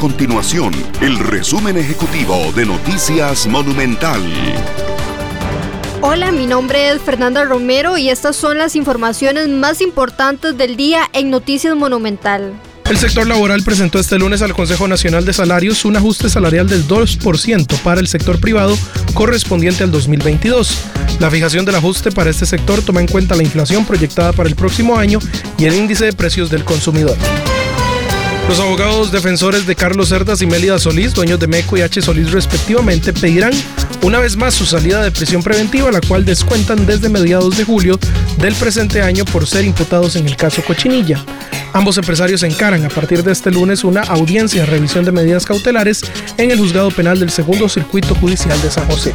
continuación el resumen ejecutivo de Noticias Monumental. Hola, mi nombre es Fernanda Romero y estas son las informaciones más importantes del día en Noticias Monumental. El sector laboral presentó este lunes al Consejo Nacional de Salarios un ajuste salarial del 2% para el sector privado correspondiente al 2022. La fijación del ajuste para este sector toma en cuenta la inflación proyectada para el próximo año y el índice de precios del consumidor. Los abogados defensores de Carlos Cerdas y Mélida Solís, dueños de Meco y H. Solís respectivamente, pedirán una vez más su salida de prisión preventiva, la cual descuentan desde mediados de julio del presente año por ser imputados en el caso Cochinilla. Ambos empresarios encaran a partir de este lunes una audiencia de revisión de medidas cautelares en el juzgado penal del segundo circuito judicial de San José.